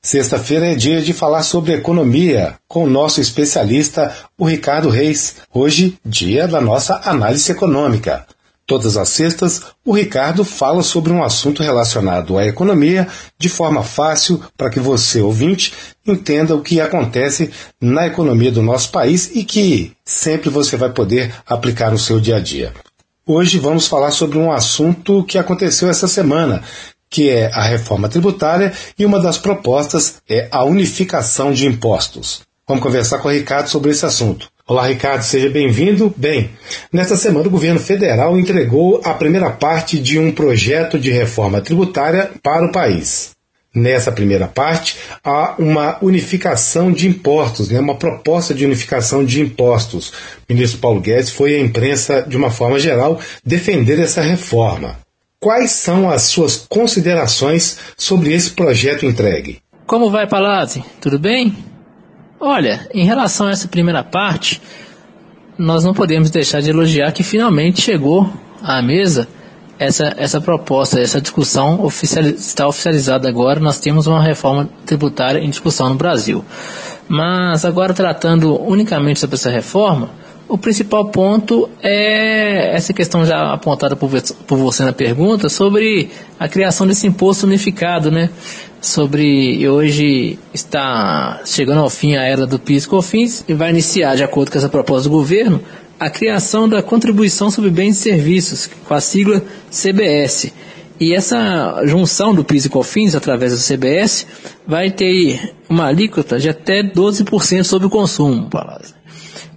Sexta-feira é dia de falar sobre economia com o nosso especialista, o Ricardo Reis. Hoje, dia da nossa análise econômica. Todas as sextas, o Ricardo fala sobre um assunto relacionado à economia de forma fácil para que você, ouvinte, entenda o que acontece na economia do nosso país e que sempre você vai poder aplicar no seu dia a dia. Hoje vamos falar sobre um assunto que aconteceu essa semana, que é a reforma tributária, e uma das propostas é a unificação de impostos. Vamos conversar com o Ricardo sobre esse assunto. Olá, Ricardo, seja bem-vindo. Bem, nesta semana o governo federal entregou a primeira parte de um projeto de reforma tributária para o país. Nessa primeira parte, há uma unificação de impostos, né? uma proposta de unificação de impostos. O ministro Paulo Guedes foi à imprensa, de uma forma geral, defender essa reforma. Quais são as suas considerações sobre esse projeto entregue? Como vai, Palazzi? Tudo bem? Olha, em relação a essa primeira parte, nós não podemos deixar de elogiar que finalmente chegou à mesa essa, essa proposta, essa discussão oficial, está oficializada agora. Nós temos uma reforma tributária em discussão no Brasil. Mas agora, tratando unicamente sobre essa reforma, o principal ponto é essa questão já apontada por, por você na pergunta sobre a criação desse imposto unificado, né? Sobre hoje está chegando ao fim a era do PIS e COFINS e vai iniciar, de acordo com essa proposta do governo, a criação da contribuição sobre bens e serviços, com a sigla CBS. E essa junção do PIS e COFINS através do CBS vai ter uma alíquota de até 12% sobre o consumo, Palácio.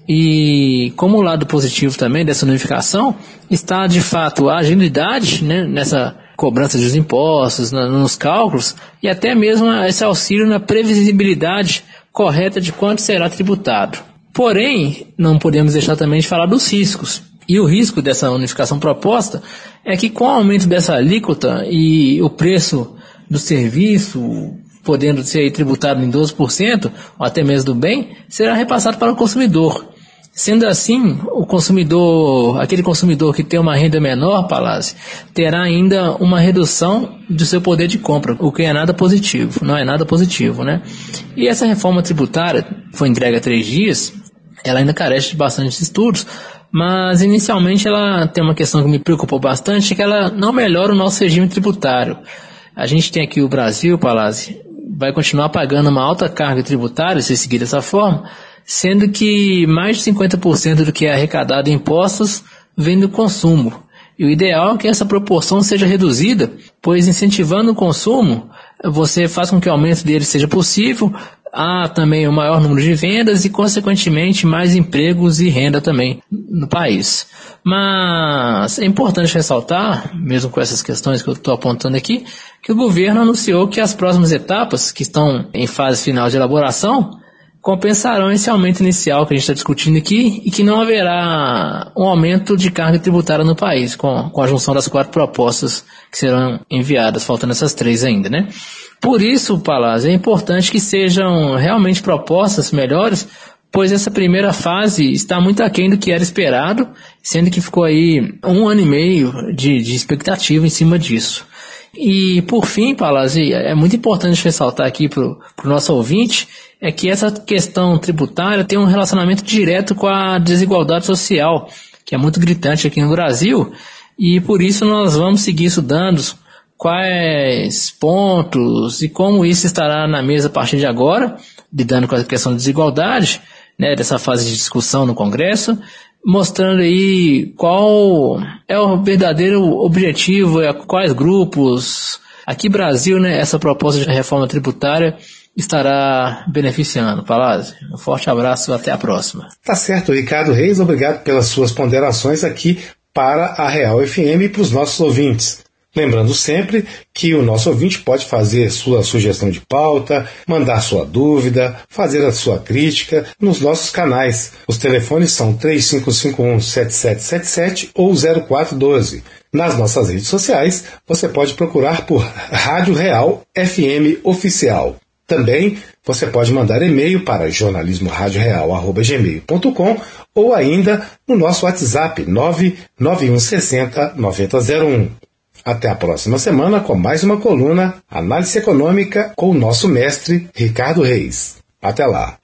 E como lado positivo também dessa unificação está de fato a agilidade né, nessa cobrança dos impostos, na, nos cálculos e até mesmo esse auxílio na previsibilidade correta de quanto será tributado. Porém, não podemos deixar também de falar dos riscos. E o risco dessa unificação proposta é que com o aumento dessa alíquota e o preço do serviço podendo ser tributado em 12%, ou até mesmo do bem, será repassado para o consumidor. Sendo assim, o consumidor, aquele consumidor que tem uma renda menor, Palácio, terá ainda uma redução do seu poder de compra, o que é nada positivo, não é nada positivo, né? E essa reforma tributária foi entregue há três dias, ela ainda carece de bastante estudos, mas inicialmente ela tem uma questão que me preocupou bastante, que ela não melhora o nosso regime tributário. A gente tem aqui o Brasil, Palácio, vai continuar pagando uma alta carga tributária se seguir dessa forma, sendo que mais de 50% do que é arrecadado em impostos vem do consumo. E o ideal é que essa proporção seja reduzida, pois incentivando o consumo, você faz com que o aumento dele seja possível, há também um maior número de vendas e, consequentemente, mais empregos e renda também no país. Mas é importante ressaltar, mesmo com essas questões que eu estou apontando aqui, que o governo anunciou que as próximas etapas, que estão em fase final de elaboração, compensarão esse aumento inicial que a gente está discutindo aqui e que não haverá um aumento de carga tributária no país, com, com a junção das quatro propostas que serão enviadas, faltando essas três ainda, né? Por isso, Palácio, é importante que sejam realmente propostas melhores, pois essa primeira fase está muito aquém do que era esperado, sendo que ficou aí um ano e meio de, de expectativa em cima disso. E por fim, Palazzi, é muito importante ressaltar aqui para o nosso ouvinte é que essa questão tributária tem um relacionamento direto com a desigualdade social, que é muito gritante aqui no Brasil, e por isso nós vamos seguir estudando quais pontos e como isso estará na mesa a partir de agora, lidando com a questão da desigualdade, né, dessa fase de discussão no Congresso, mostrando aí qual é o verdadeiro objetivo, é, quais grupos. Aqui Brasil, né, essa proposta de reforma tributária estará beneficiando. Palazzi, um forte abraço, até a próxima. Tá certo, Ricardo Reis, obrigado pelas suas ponderações aqui para a Real FM e para os nossos ouvintes. Lembrando sempre que o nosso ouvinte pode fazer sua sugestão de pauta, mandar sua dúvida, fazer a sua crítica nos nossos canais. Os telefones são 3551-7777 ou 0412. Nas nossas redes sociais, você pode procurar por Rádio Real FM Oficial. Também você pode mandar e-mail para jornalismoradioreal.gmail.com ou ainda no nosso WhatsApp 99160 9001. Até a próxima semana com mais uma coluna Análise Econômica com o nosso mestre Ricardo Reis. Até lá.